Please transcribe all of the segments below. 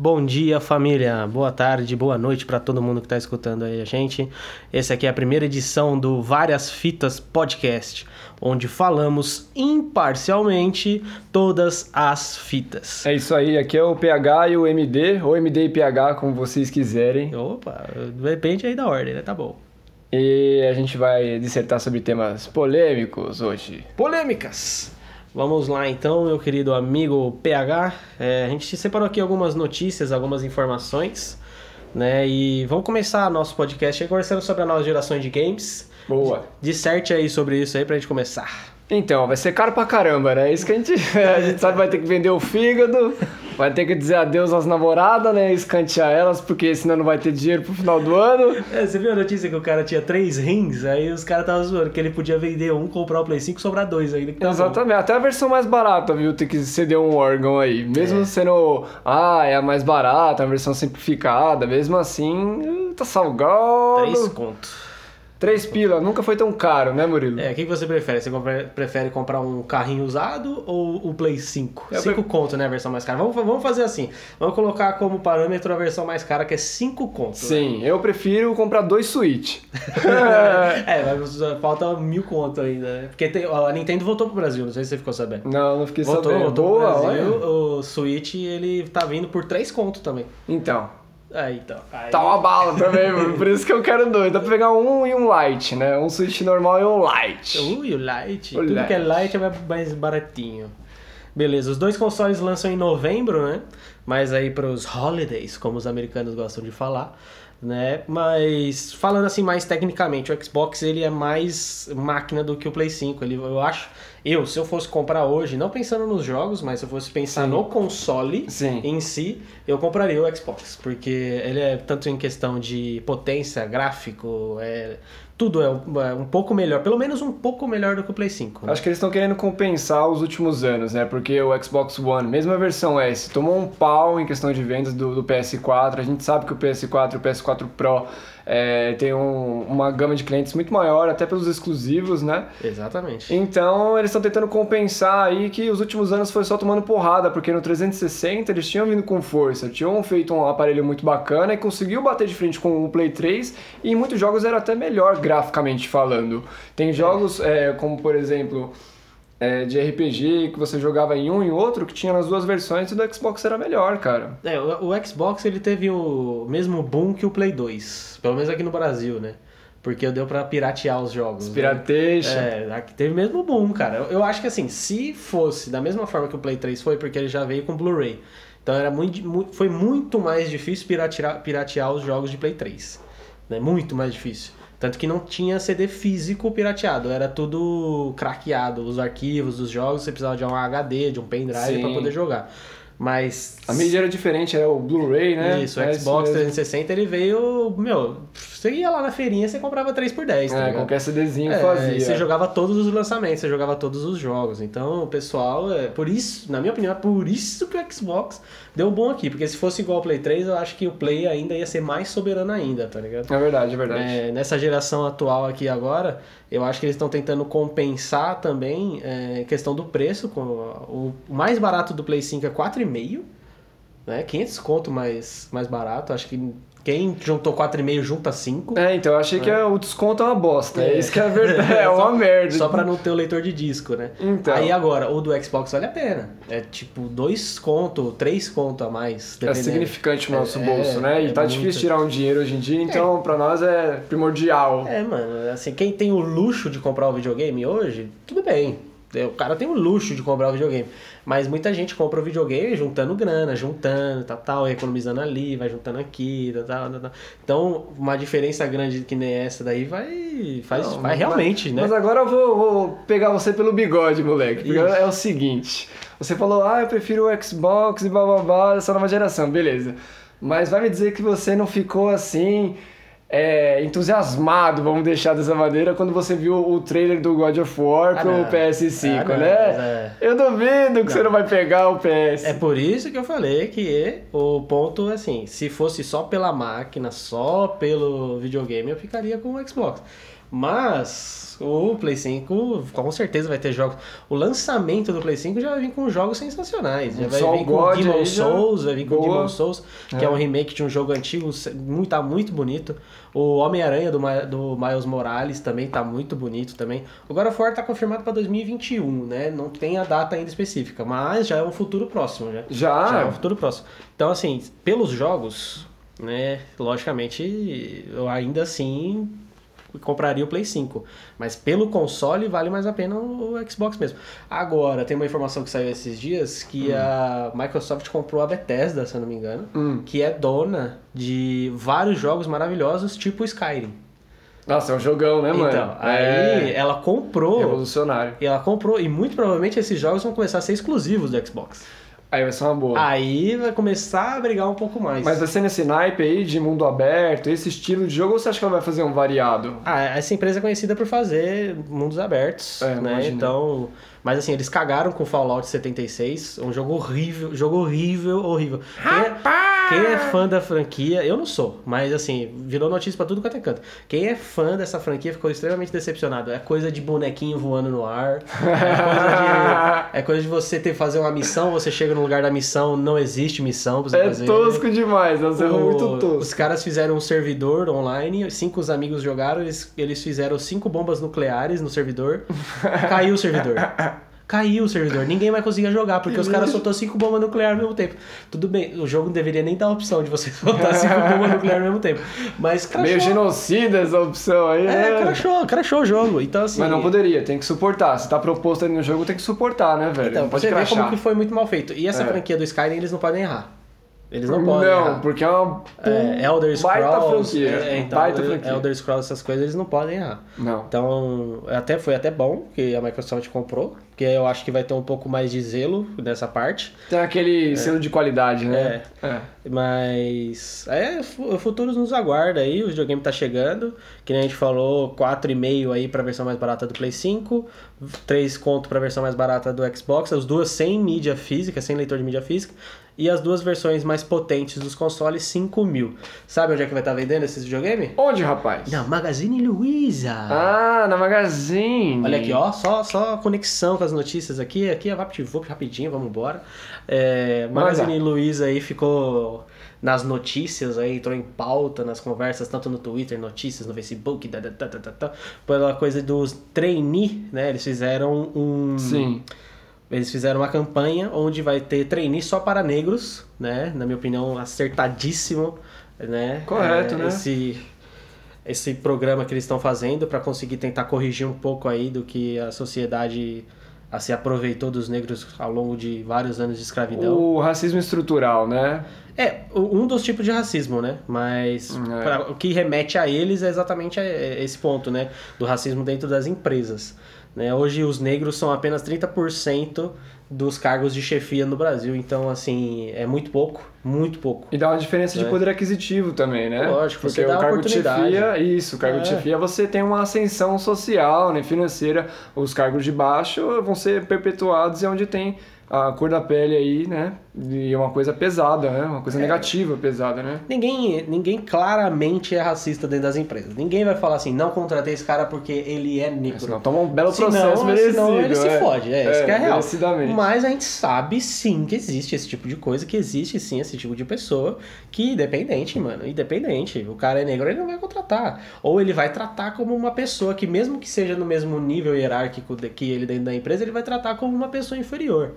Bom dia, família. Boa tarde, boa noite para todo mundo que está escutando aí a gente. Essa aqui é a primeira edição do Várias Fitas Podcast, onde falamos imparcialmente todas as fitas. É isso aí, aqui é o PH e o MD, ou MD e PH, como vocês quiserem. Opa, depende aí da ordem, né? Tá bom. E a gente vai dissertar sobre temas polêmicos hoje. Polêmicas! Vamos lá então, meu querido amigo PH. É, a gente separou aqui algumas notícias, algumas informações, né? E vamos começar nosso podcast aí conversando sobre a nova geração de games. Boa. Disserte aí sobre isso aí pra gente começar. Então, vai ser caro pra caramba, né? Isso que a gente, a gente sabe vai ter que vender o fígado, vai ter que dizer adeus às namoradas, né? Escantear elas, porque senão não vai ter dinheiro pro final do ano. É, você viu a notícia que o cara tinha três rins? Aí os caras estavam zoando que ele podia vender um, comprar o Play 5 e sobrar dois ainda. tá bom. Exatamente, até a versão mais barata, viu? Tem que ceder um órgão aí. Mesmo É. sendo, ah, é a mais barata, a versão simplificada, mesmo assim, tá salgado. Três conto. Três pila, nunca foi tão caro, né, Murilo? É, o que você prefere? Você prefere comprar um carrinho usado ou o Play 5? Eu 5 pre- conto, né, a versão mais cara. Vamos, vamos fazer assim. Vamos colocar como parâmetro a versão mais cara, que é 5 conto. Sim, eu prefiro comprar dois Switch. é, mas falta mil conto ainda, né? Porque tem- a Nintendo voltou pro Brasil, não sei se você ficou sabendo. não, não fiquei Voltou, sabendo. voltou Boa, pro Brasil. olha. O Switch, ele tá vindo por 3 conto também. Então, Aí, então. Aí... tá uma bala também, mano. Por isso que eu quero dois. Dá pra pegar um e um light, né? Um Switch normal e um light. Ui, o Lite. O Tudo Lite. que é Lite é mais baratinho. Beleza, os dois consoles lançam em novembro, né? Mas aí pros holidays, como os americanos gostam de falar, né? Mas falando assim mais tecnicamente, o Xbox ele é mais máquina do que o Play 5. Ele, eu acho, eu, se eu fosse comprar hoje, não pensando nos jogos, mas se eu fosse pensar Sim. no console Sim. em si, eu compraria o Xbox, porque ele é tanto em questão de potência, gráfico, é, tudo é um, é um pouco melhor, pelo menos um pouco melhor do que o Play 5. né? Acho que eles estão querendo compensar os últimos anos, né? Porque o Xbox One, mesmo a versão S, tomou um pau em questão de vendas do, do PS4. A gente sabe que o PS4 e o PS4 Pro é, tem um- uma gama de clientes muito maior, até pelos exclusivos, né? Exatamente. Então eles estão tentando compensar aí que os últimos anos foi só tomando porrada, porque no 360 eles tinham vindo com força, tinham feito um aparelho muito bacana e conseguiu bater de frente com o Play 3 e em muitos jogos era até melhor graficamente falando. Tem jogos é, como por exemplo é, de RPG que você jogava em um e outro que tinha nas duas versões e do Xbox era melhor, cara. É, o, o Xbox ele teve o mesmo boom que o Play 2, pelo menos aqui no Brasil, né? Porque deu pra piratear os jogos. né? Pirateia. É, aqui teve mesmo boom, cara. Eu, eu acho que assim, se fosse da mesma forma que o Play 3 foi, porque ele já veio com Blu-ray. Então era muito, mu- foi muito mais difícil piratear, piratear os jogos de Play 3. Né? Muito mais difícil. Tanto que não tinha CD físico pirateado, era tudo craqueado. Os arquivos dos jogos, você precisava de um HD, de um pendrive para poder jogar. Mas. A mídia era diferente, era o Blu-ray, né? Isso, o É Xbox mesmo. 360 ele veio. Meu, você ia lá na feirinha você comprava 3 por 10 tá É, ligado? qualquer CDzinho É, fazia. e você jogava todos os lançamentos, você jogava todos os jogos. Então, o pessoal, é por isso, na minha opinião, é por isso que o Xbox deu bom aqui. Porque se fosse igual ao Play 3, eu acho que o Play ainda ia ser mais soberano ainda, tá ligado? É verdade, é verdade. É, nessa geração atual aqui agora, eu acho que eles estão tentando compensar também é, questão do preço. Com, o mais barato do Play 5 é 4,5, né? 500 conto mais, mais barato. Acho que quem juntou 4,5 junta 5. É, então eu achei que é- o desconto é uma bosta. É, isso que é a verdade. É Só- uma merda. Só pra não ter o leitor de disco, né? Então. Aí agora, o do Xbox vale a pena. É tipo dois conto, três conto a mais. É dependendo. significante no nosso É, bolso, né? E é tá muito. difícil tirar um dinheiro hoje em dia, então pra nós é primordial. É, mano, assim, quem tem o luxo de comprar o videogame hoje, tudo bem. É, O cara tem o luxo de comprar o videogame. Mas muita gente compra o videogame juntando grana, juntando, tal, tal, economizando ali, vai juntando aqui, tal, tal, tal. Então, uma diferença grande que nem essa daí vai. Faz, Não, vai mas- realmente, né? Mas agora eu vou, vou pegar você pelo bigode, moleque. É o seguinte: você falou, ah, eu prefiro o Xbox e bababá dessa nova geração, beleza. Mas vai me dizer que você não ficou assim. É, entusiasmado, vamos deixar dessa maneira, quando você viu o trailer do God of War Ah, pro não. PS5, Ah, não, né? é. Eu duvido que você não vai pegar o PS. É por isso que eu falei que o ponto, assim, se fosse só pela máquina, só pelo videogame, eu ficaria com o Xbox. Mas o Play 5 com certeza vai ter jogos. O lançamento do Play 5 já vai vir com jogos sensacionais. Já vai Só vir com Demon Souls, vai vir com Boa. Demon Souls, que é. um remake de um jogo antigo, muito, tá muito bonito. O Homem-Aranha do, do Miles Morales também tá muito bonito também. O God of War tá confirmado para 2021, né? Não tem a data ainda específica, mas já é um futuro próximo, já. Já? Já é um futuro próximo. Então, assim, pelos jogos, né, logicamente, eu ainda assim compraria o Play 5. Mas pelo console vale mais a pena o Xbox mesmo. Agora, tem uma informação que saiu esses dias que a Microsoft comprou a Bethesda, se eu não me engano, Hum. que é dona de vários jogos maravilhosos, tipo Skyrim. Nossa, é um jogão, né, mano? Então, aí é ela comprou. revolucionário. E ela comprou, e muito provavelmente esses jogos vão começar a ser exclusivos do Xbox. Aí vai ser uma boa. Aí vai começar a brigar um pouco mais. Mas vai ser nesse naipe aí de mundo aberto, esse estilo de jogo, ou você acha que ela vai fazer um variado? Ah, essa empresa é conhecida por fazer mundos abertos, É, né? Então, mas assim, eles cagaram com Fallout 76, um jogo horrível, jogo horrível, horrível. Quem é, quem é fã da franquia, eu não sou, mas assim, virou notícia pra tudo quanto é canto. Quem é fã dessa franquia ficou extremamente decepcionado. É coisa de bonequinho voando no ar. É coisa de, é coisa de você ter que fazer uma missão, você chega no lugar da missão, não existe missão pra você É fazer. tosco demais, é um jogo O- muito tosco. Os caras fizeram um servidor online, cinco os amigos jogaram, eles, eles fizeram cinco bombas nucleares no servidor, caiu o servidor. Caiu o servidor, ninguém vai conseguir jogar, porque os caras soltou cinco bombas nucleares ao mesmo tempo. Tudo bem, o jogo não deveria nem dar a opção de você soltar cinco bombas nucleares ao mesmo tempo. Mas crashou. Meio genocida essa opção aí, É, né? crashou, crashou o jogo. Então, assim. Mas não poderia, tem que suportar. Se tá proposto ali no jogo, tem que suportar, né, velho? Então, não pode você crachar. como que foi muito mal feito. E essa É. franquia do Skyrim, eles não podem errar. Eles não podem Não, errar. porque é uma É, Elder Scrolls, baita franquia. é, então, baita franquia. Elder Scrolls, essas coisas, eles não podem errar. Não. Então, até foi até bom que a Microsoft comprou, porque eu acho que vai ter um pouco mais de zelo nessa parte. Tem aquele selo de qualidade, né? É. Mas é, o futuro nos aguarda aí, o videogame tá chegando. Que nem a gente falou, 4,5 aí pra versão mais barata do Play 5, 3 conto pra versão mais barata do Xbox, as duas sem mídia física, sem leitor de mídia física. E as duas versões mais potentes dos consoles, 5 mil. Sabe onde é que vai estar vendendo esses videogames? Onde, rapaz? Na Magazine Luiza. Ah, na Magazine. Olha aqui, ó, só, só conexão com as notícias aqui. Aqui é VaptVup rapidinho, vamos embora. É, Magazine Luiza aí ficou nas notícias aí, entrou em pauta nas conversas, tanto no Twitter, notícias, no Facebook, tá, tá, tá, tá, tá, pela coisa dos trainee, né? Eles fizeram um. Sim. Eles fizeram uma campanha onde vai ter trainee só para negros, né? Na minha opinião, acertadíssimo, né? Correto, É, né? Esse, esse programa que eles estão fazendo para conseguir tentar corrigir um pouco aí do que a sociedade a, se aproveitou dos negros ao longo de vários anos de escravidão. O racismo estrutural, né? É, um dos tipos de racismo, né? Mas É. pra- o que remete a eles é exatamente a- é esse ponto, né? Do racismo dentro das empresas. Né? Hoje os negros são apenas 30% dos cargos de chefia no Brasil, então assim, é muito pouco, muito pouco. E dá uma diferença de É. poder aquisitivo também, né? Lógico, Porque você dá o cargo de chefia, isso, o cargo de É. chefia você tem uma ascensão social, né, financeira. Os cargos de baixo vão ser perpetuados e é onde tem a cor da pele aí, né? E é uma coisa pesada, né? Uma É. coisa negativa, pesada, né? Ninguém, ninguém claramente é racista dentro das empresas. Ninguém vai falar assim, não contratei esse cara porque ele é negro. Senão toma um belo Senão- processo merecido. senão ele se é. fode, é, isso que é real. Mas a gente sabe sim que existe esse tipo de coisa, que existe sim esse tipo de pessoa que independente, mano, independente. O cara é negro, ele não vai contratar. Ou ele vai tratar como uma pessoa que, mesmo que seja no mesmo nível hierárquico que ele dentro da empresa, ele vai tratar como uma pessoa inferior.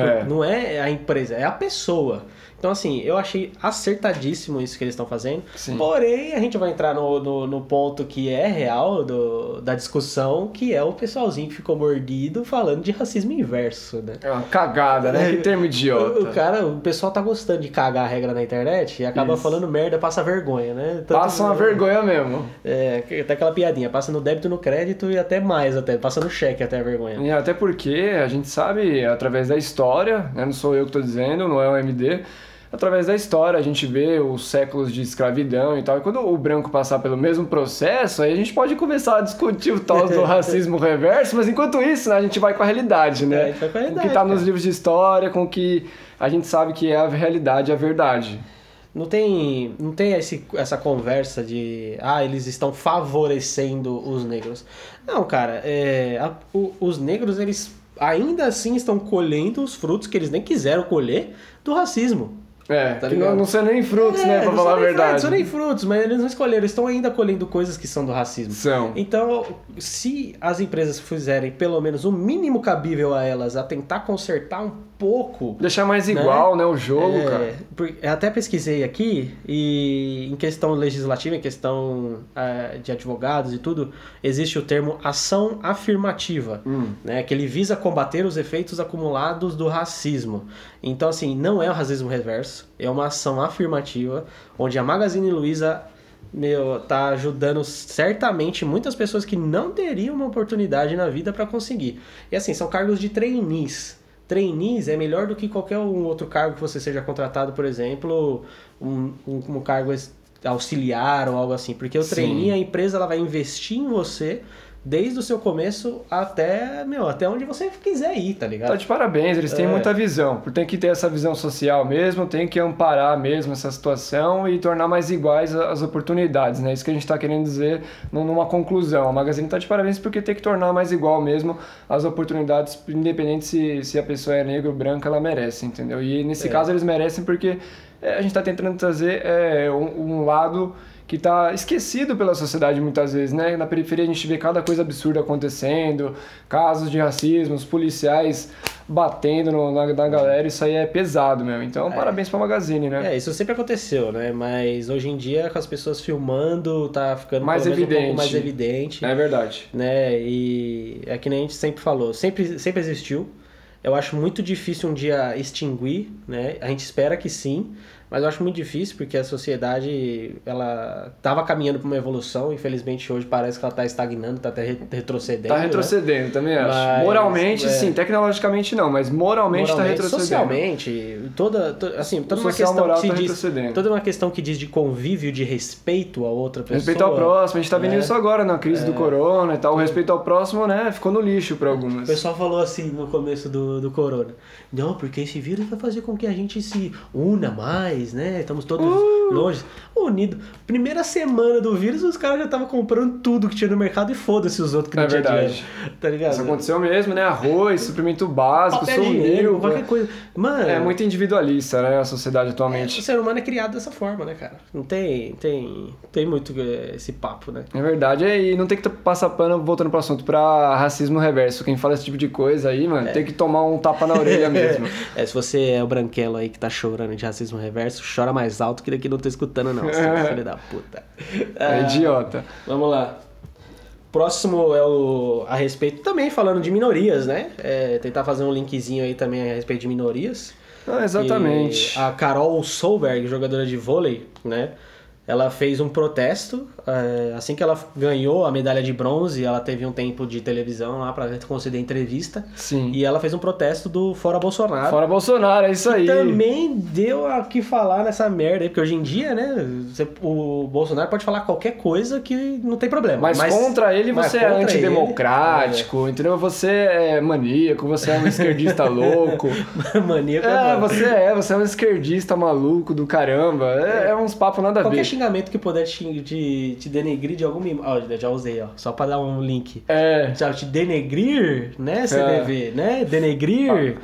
É. Não é a empresa, é a pessoa. Então, assim, eu achei acertadíssimo isso que eles estão fazendo. Sim. Porém, a gente vai entrar no, no, no ponto que é real do, da discussão, que é o pessoalzinho que ficou mordido falando de racismo inverso, né? É uma cagada, né? Que termo idiota. O, o cara, o pessoal tá gostando de cagar a regra na internet e acaba Isso. falando merda, passa vergonha, né? Tanto- Passa uma vergonha mesmo. É, até aquela piadinha, passa no débito, no crédito e até mais, até passa no cheque até a vergonha. E até porque a gente sabe, através da história, né, não sou eu que estou dizendo, não é o MD, através da história a gente vê os séculos de escravidão e tal. E quando o branco passar pelo mesmo processo, aí a gente pode começar a discutir o tal do racismo reverso, mas enquanto isso, né, a gente vai com a realidade, É, a né? gente vai com a Com o que realidade, está nos livros de história, com o que a gente sabe que é a realidade, a verdade. Não tem, não tem esse, essa conversa de ah, eles estão favorecendo os negros. Não, cara, é, a- o- os negros eles ainda assim estão colhendo os frutos que eles nem quiseram colher do racismo. É, Tá ligado? não, não são nem frutos, né, pra não falar são a verdade. Frutos, são nem frutos, mas eles não escolheram, estão ainda colhendo coisas que são do racismo. São. Então, se as empresas fizerem pelo menos o mínimo cabível a elas a tentar consertar um pouco Deixar mais igual, né, o jogo, é, cara. eu até pesquisei aqui e em questão legislativa, em questão ah, de advogados e tudo, existe o termo ação afirmativa, Hum. né, que ele visa combater os efeitos acumulados do racismo. Então, assim, não é o racismo reverso, é uma ação afirmativa, onde a Magazine Luiza meu, tá ajudando certamente muitas pessoas que não teriam uma oportunidade na vida para conseguir. E assim, são cargos de trainees. Trainees é melhor do que qualquer um outro cargo que você seja contratado, por exemplo, um, um, um cargo auxiliar ou algo assim. Porque o Sim. trainee, a empresa ela vai investir em você desde o seu começo até, meu, até onde você quiser ir, tá ligado? Tá de parabéns, eles têm É. muita visão. Tem que ter essa visão social mesmo, tem que amparar mesmo essa situação e tornar mais iguais as oportunidades, né? Isso que a gente tá querendo dizer num- numa conclusão. A Magazine tá de parabéns porque tem que tornar mais igual mesmo as oportunidades, independente se, se a pessoa é negra ou branca, ela merece, entendeu? E nesse É. caso eles merecem porque é, a gente tá tentando trazer é, um, um lado que tá esquecido pela sociedade muitas vezes, né? Na periferia a gente vê cada coisa absurda acontecendo, casos de racismo, os policiais batendo no- na, na galera, isso aí é pesado mesmo. Então, parabéns pra Magazine, né? É, isso sempre aconteceu, né? Mas hoje em dia, com as pessoas filmando, tá ficando Mais menos um evidente. pouco mais evidente. É verdade. né? E é que nem a gente sempre falou, sempre, sempre existiu. Eu acho muito difícil um dia extinguir, né? A gente espera que sim, mas eu acho muito difícil porque a sociedade ela estava caminhando para uma evolução, infelizmente hoje parece que ela está estagnando, está até re- retrocedendo. Tá né? retrocedendo, também acho. Mas, moralmente, é. sim. Tecnologicamente, não. Mas moralmente, tá Moralmente, retrocedendo. socialmente, toda, to- assim, toda O uma questão moral que tá diz, toda uma questão que diz de convívio, de respeito a outra pessoa. Respeito ao próximo, a gente tá vendo né? isso agora na crise do corona e tal. O respeito ao próximo, né, ficou no lixo pra O algumas. pessoal falou assim no começo do, do corona. Não, porque esse vírus vai fazer com que a gente se una mais, né? Estamos todos Uh! longe. Unido. Primeira semana do vírus, os caras já estavam comprando tudo que tinha no mercado e foda-se os outros que não É tinha verdade. dinheiro. Tá ligado? Isso aconteceu mesmo, né? Arroz, suprimento básico, sumiu. qualquer coisa. Mano, É muito individualista, né, a sociedade o atualmente. ser humano é criado dessa forma, né, cara? Não tem, tem, tem muito eh, esse papo, né? É verdade, e não tem que passar pano, voltando pro assunto, pra racismo reverso. Quem fala esse tipo de coisa aí, mano, tem que tomar um tapa na orelha mesmo. É, se você é o branquelo aí que tá chorando de racismo reverso, chora mais alto que daqui não tô escutando, não, filho da puta. É Ah, idiota. Vamos lá. Próximo é o a respeito também falando de minorias, né? É, tentar fazer um linkzinho aí também a respeito de minorias. Ah, exatamente. E a Carol Solberg, jogadora de vôlei, né? Ela fez um protesto. é, assim que ela ganhou a medalha de bronze, ela teve um tempo de televisão lá pra conceder entrevista. Sim. E ela fez um protesto do Fora Bolsonaro. Fora Bolsonaro, é isso aí. Também deu a que falar nessa merda aí, porque hoje em dia, né, você- o Bolsonaro pode falar qualquer coisa que não tem problema. Mas, contra ele mas você é contra antidemocrático, entendeu? Você é maníaco, você é um esquerdista louco. ele- Maníaco É, é, você é, você é um esquerdista maluco do caramba. É, é uns papos nada a ver. Xingamento que puder te, te, te denegrir de alguma imagem. Ó, já usei, ó. Só pra dar um link. É, Já te denegrir, né, CBV? Né? Denegrir.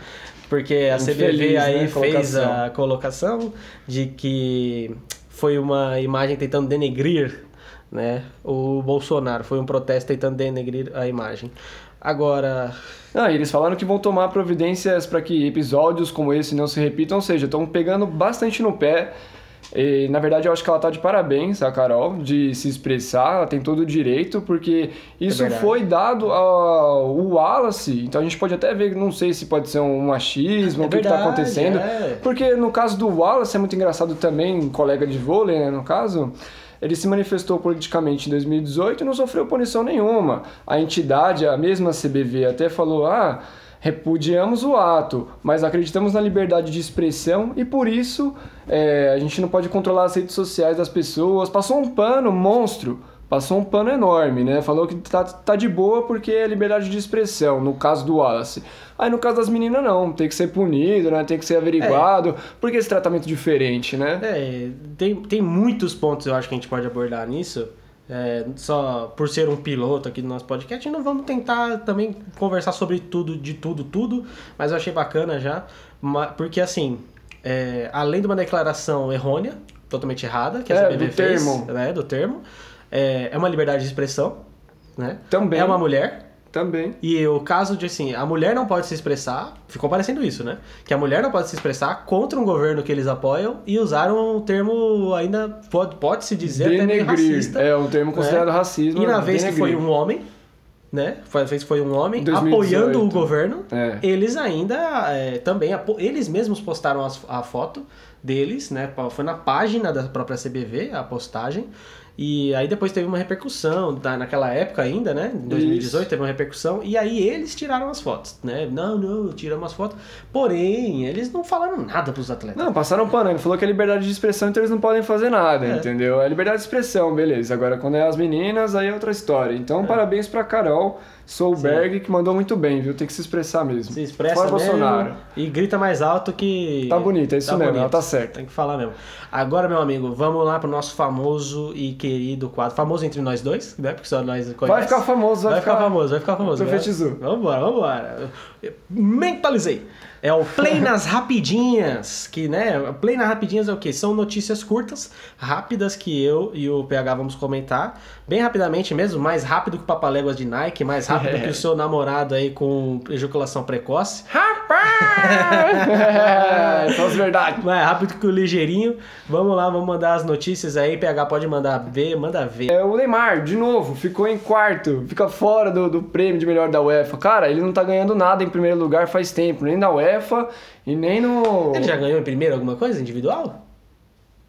Porque a CBV aí né, fez colocação. a colocação de que foi uma imagem tentando denegrir né, o Bolsonaro. Foi um protesto tentando denegrir a imagem. Agora, Ah, e eles falaram que vão tomar providências para que episódios como esse não se repitam, ou seja, estão pegando bastante no pé. E, na verdade, eu acho que ela tá de parabéns, a Carol, de se expressar, ela tem todo o direito, porque isso verdade. foi dado ao Wallace, então a gente pode até ver, não sei se pode ser um machismo, É o que, que tá verdade, acontecendo, é. porque no caso do Wallace é muito engraçado também, colega de vôlei, né, no caso, ele se manifestou politicamente em 2018 e não sofreu punição nenhuma. A entidade, a mesma CBV, até falou: ah, repudiamos o ato, mas acreditamos na liberdade de expressão e por isso é, a gente não pode controlar as redes sociais das pessoas. Passou um pano monstro passou um pano enorme, né? Falou que tá, tá de boa porque é liberdade de expressão, no caso do Wallace. Aí no caso das meninas, não, tem que ser punido, né? Tem que ser averiguado. Por que esse tratamento diferente, né? É, tem, tem muitos pontos eu acho que a gente pode abordar nisso. É, só por ser um piloto aqui do nosso podcast, não vamos tentar também conversar sobre tudo, de tudo, tudo, mas eu achei bacana já, porque assim, é, além de uma declaração errônea, totalmente errada, que a É, CBV do fez, termo. né, do termo, é, é uma liberdade de expressão, né? Também. É uma mulher, Também. e o caso de assim, a mulher não pode se expressar, ficou parecendo isso, né? Que a mulher não pode se expressar contra um governo que eles apoiam e usaram um termo ainda pode, pode se dizer até meio Denegrir. racista. É um termo considerado né? racismo. E na vez que foi um homem, né? Foi vez que foi um homem 2018. apoiando o governo, É. eles ainda é, também eles mesmos postaram as- a foto deles, né? Foi na página da própria CBV a postagem. E aí depois teve uma repercussão, tá, naquela época ainda, né? Em 2018 teve uma repercussão, e aí eles tiraram as fotos, né? Não, não, tiramos as fotos. Porém, eles não falaram nada pros atletas. Não, passaram pano. Ele falou que é liberdade de expressão, então eles não podem fazer nada, É. entendeu? É liberdade de expressão, beleza. Agora, quando é as meninas, aí é outra história. Então, parabéns pra Carol Solberg, que mandou muito bem, viu? Tem que se expressar mesmo. Se expressa Fora mesmo Bolsonaro. e grita mais alto que. Tá bonito, é isso mesmo, ela tá certa. Tem que falar mesmo. Agora, meu amigo, vamos lá pro nosso famoso e querido quadro. Famoso entre nós dois, né? Porque só nós conhecemos. Vai ficar famoso, vai, Vai ficar famoso, vai ficar famoso. Profetizou. Vambora, vambora. Mentalizei. É o Play nas Rapidinhas, que, né, Play nas Rapidinhas é o quê? São notícias curtas, rápidas, que eu e o PH vamos comentar, bem rapidamente mesmo, mais rápido que o Papaléguas de Nike, mais rápido que o seu namorado aí com ejaculação precoce, Rapaz! Só as verdades. mais rápido que o ligeirinho. Vamos lá, vamos mandar as notícias aí, PH pode mandar ver, manda ver. É, o Neymar, de novo, ficou em quarto, fica fora do, do prêmio de melhor da UEFA. Cara, ele não tá ganhando nada em primeiro lugar faz tempo, nem da UEFA e nem no. Ele já ganhou em primeiro alguma coisa individual?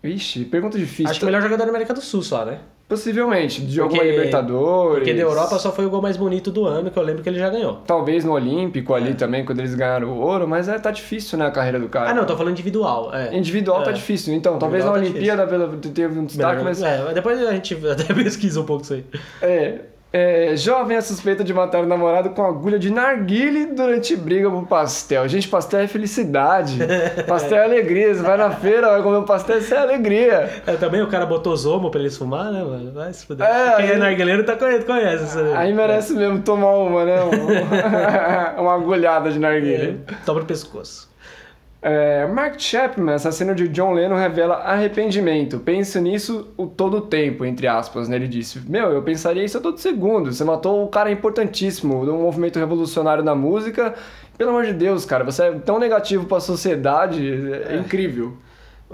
Vixe, pergunta difícil. Acho que o melhor jogador da América do Sul só, né? Possivelmente, de alguma Libertadores. Porque da Europa só foi o gol mais bonito do ano, que eu lembro que ele já ganhou. Talvez no Olímpico ali também, quando eles ganharam o ouro, mas é, tá difícil, né, a carreira do cara. Ah, não, tô falando individual. É. Individual tá É. difícil. Então, talvez na tá Olimpíada pela- teve um destaque, Melhor- mas. É, depois a gente até pesquisa um pouco isso aí. É, é, jovem é suspeita de matar o namorado com agulha de narguile durante briga por pastel. Gente, pastel é felicidade. pastel é alegria. Você vai na feira, vai comer um pastel, isso é alegria. É, também o cara botou zomo pra eles fumar, né, mano? Vai se fuder. É, Quem é aí- narguileiro tá conhece, conhece isso aí. Aí merece mesmo tomar uma, né? Um- uma agulhada de narguile. É, Toma no pescoço. É, Mark Chapman, assassino de John Lennon, revela arrependimento. Penso nisso o todo o tempo, entre aspas, né? Ele disse: Meu, eu pensaria isso a todo segundo. Você matou um cara importantíssimo um movimento revolucionário da música. Pelo amor de Deus, cara, você é tão negativo pra sociedade. É, incrível.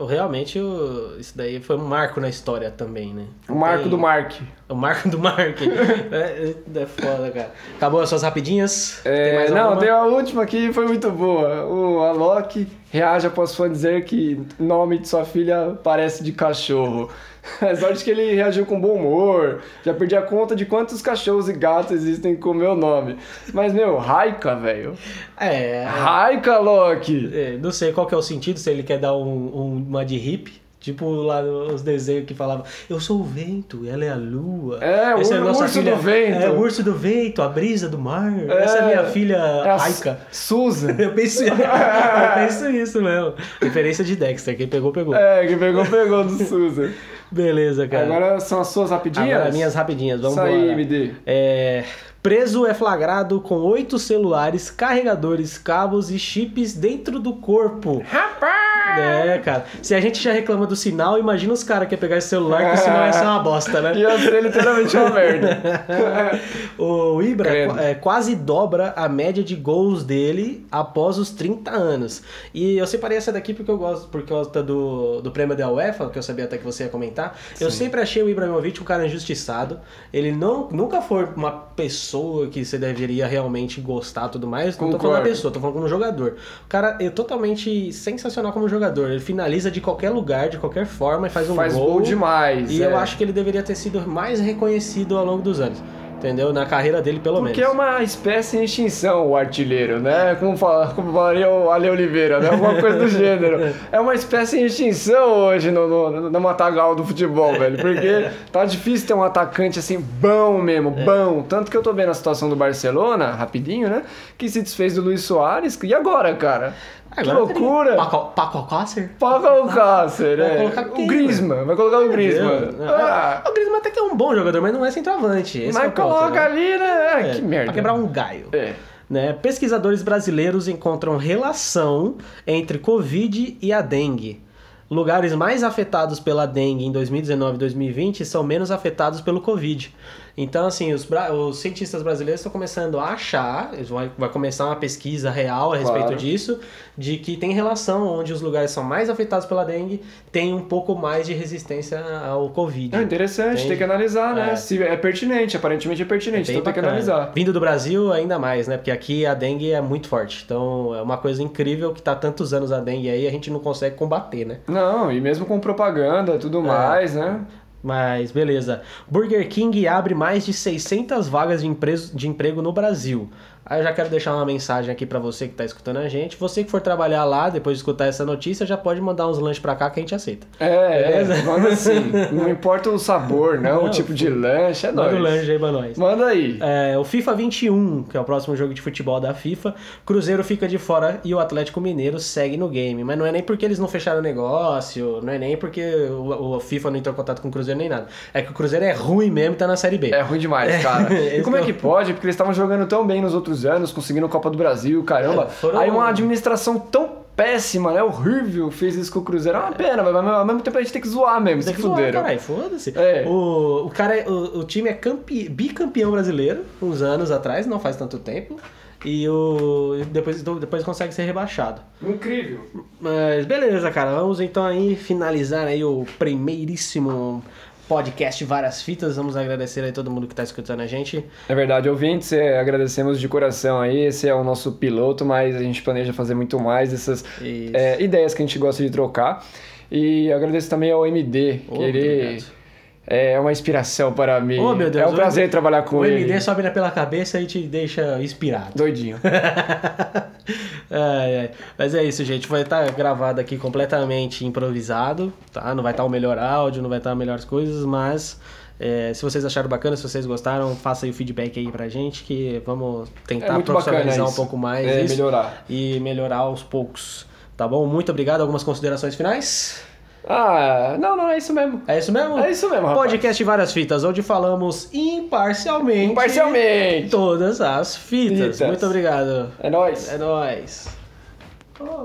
Realmente, o- isso daí foi um marco na história também, né? O marco Tem- do Mark. O marco do Mark. é, é foda, cara. Acabou as suas rapidinhas? É, Tem mais não, alguma? tem a última que foi muito boa. O Alok reage após fã dizer que o nome de sua filha parece de cachorro. É sorte que ele reagiu com bom humor. Já perdi a conta de quantos cachorros e gatos existem com o meu nome. Mas, meu, Raika, velho. É, Raika, Alok! é, não sei qual que é o sentido, se ele quer dar um, um- uma de hippie. Tipo lá nos desenhos que falava Eu sou o vento, ela é a lua. É, o Essa ur- nossa urso do vento. É, o urso do vento, a brisa do mar. Essa é minha filha É Aika. Susan. Eu penso, eu penso isso mesmo. Referência de Dexter, quem pegou, pegou. É, que pegou, pegou do Susan. Beleza, cara. Agora são as suas rapidinhas? Agora minhas rapidinhas, vamos Isso aí, lá. MD. É, preso é flagrado com oito celulares, carregadores, cabos e chips dentro do corpo. Rapaz! É, cara. Se a gente já reclama do sinal, imagina os caras que iam pegar esse celular que o sinal ia ser uma bosta, né? Ia ser literalmente uma merda. o Ibra é, quase dobra a média de gols dele após os 30 anos. E eu separei essa daqui porque eu gosto, por causa do, do prêmio da UEFA, que eu sabia até que você ia comentar. Eu sempre achei o Ibrahimovic um cara injustiçado. Ele não, nunca foi uma pessoa que você deveria realmente gostar e tudo mais. Não tô falando da Concordo. pessoa, tô falando como jogador. O cara é totalmente sensacional como jogador. Ele finaliza de qualquer lugar, de qualquer forma e faz um Faz gol demais. e é. eu acho que ele deveria ter sido mais reconhecido ao longo dos anos. Entendeu? Na carreira dele, pelo Porque menos. é uma espécie em extinção o artilheiro, né? Como, fala, como falaria o Ale Oliveira, né? Alguma coisa do gênero. É uma espécie em extinção hoje no, no, no matagal do futebol, velho. Porque tá difícil ter um atacante assim, bom mesmo, É. bom. Tanto que eu tô vendo a situação do Barcelona, rapidinho, né? Que se desfez do Luiz Soares. E agora, cara? Agora que loucura! Paco, Paco Alcácer? Paga o Cácer, Vai é. colocar O Griezmann, vai colocar o Griezmann. Deus. Ah, O Griezmann até que é um bom jogador, mas não é centroavante. Esse mas é ponto, coloca né? ali, né? Ah, É, que merda. Pra quebrar um galho. É. Né? Pesquisadores brasileiros encontram relação entre Covid e a dengue. Lugares mais afetados pela dengue em 2019 e 2020 são menos afetados pelo Covid. Então, assim, os, os cientistas brasileiros estão começando a achar, vai começar uma pesquisa real a respeito Claro. disso, de que tem relação onde os lugares são mais afetados pela dengue tem um pouco mais de resistência ao Covid. É interessante, Entende? tem que analisar, né? É. Se é pertinente, aparentemente é pertinente, Bem então tem que bacana. analisar. Vindo do Brasil, ainda mais, né? Porque aqui a dengue é muito forte. Então é uma coisa incrível que tá tantos anos a dengue aí a gente não consegue combater, né? Não, e mesmo com propaganda e tudo mais, né? Mas beleza. Burger King abre mais de 600 vagas de, emprego no Brasil. Aí eu já quero deixar uma mensagem aqui pra você que tá escutando a gente. Você que for trabalhar lá, depois de escutar essa notícia, já pode mandar uns lanches pra cá que a gente aceita. É, Beleza? é, manda assim. Não importa o sabor, não, o Não, tipo de lanche, é Manda o nóis. lanche aí pra nós. Manda aí. É, o FIFA 21, que é o próximo jogo de futebol da FIFA, Cruzeiro fica de fora e o Atlético Mineiro segue no game. Mas não é nem porque eles não fecharam o negócio, não é nem porque o, o FIFA não entrou em contato com o Cruzeiro nem nada. É que o Cruzeiro é ruim mesmo e tá na Série B. É ruim demais, cara. E como é que que pode? Porque eles estavam jogando tão bem nos outros anos, conseguindo Copa do Brasil, caramba. É, foram- Aí uma administração tão péssima, né? Horrível, fez isso com o Cruzeiro. É uma pena, mas ao mesmo tempo a gente tem que zoar mesmo, Tem se que zoar, fuderam. caralho, foda-se. É. O, o, cara, é- o, o time é campe, bicampeão brasileiro, uns anos atrás, não faz tanto tempo. E o, depois, depois consegue ser rebaixado. Incrível. Mas beleza, cara. Vamos então aí finalizar aí o primeiríssimo podcast Várias Fitas. Vamos agradecer aí todo mundo que tá escutando a gente. É verdade, ouvintes, agradecemos de coração aí. Esse é o nosso piloto, mas a gente planeja fazer muito mais dessas é, ideias que a gente gosta de trocar. E agradeço também ao MD, que Ô, ele obrigado. é uma inspiração para mim. Oh, meu Deus. é um prazer o, trabalhar com o ele. MD sobe na- pela cabeça e te deixa inspirado. Doidinho. Ai, ai. Mas é isso, gente. Vai estar gravado aqui completamente improvisado, tá? Não vai estar o melhor áudio, não vai estar as melhores coisas, mas é, se vocês acharam bacana, se vocês gostaram, faça aí o feedback aí pra gente, que vamos É tentar bacana profissionalizar um pouco mais É, isso melhorar. e melhorar aos poucos. Tá bom? Muito obrigado. Algumas considerações finais? Ah, não, não, é isso mesmo. É isso mesmo? É isso mesmo, rapaz. Podcast Várias Fitas, onde falamos imparcialmente Imparcialmente. todas as fitas. Fitas. Muito obrigado. É nóis. É nóis.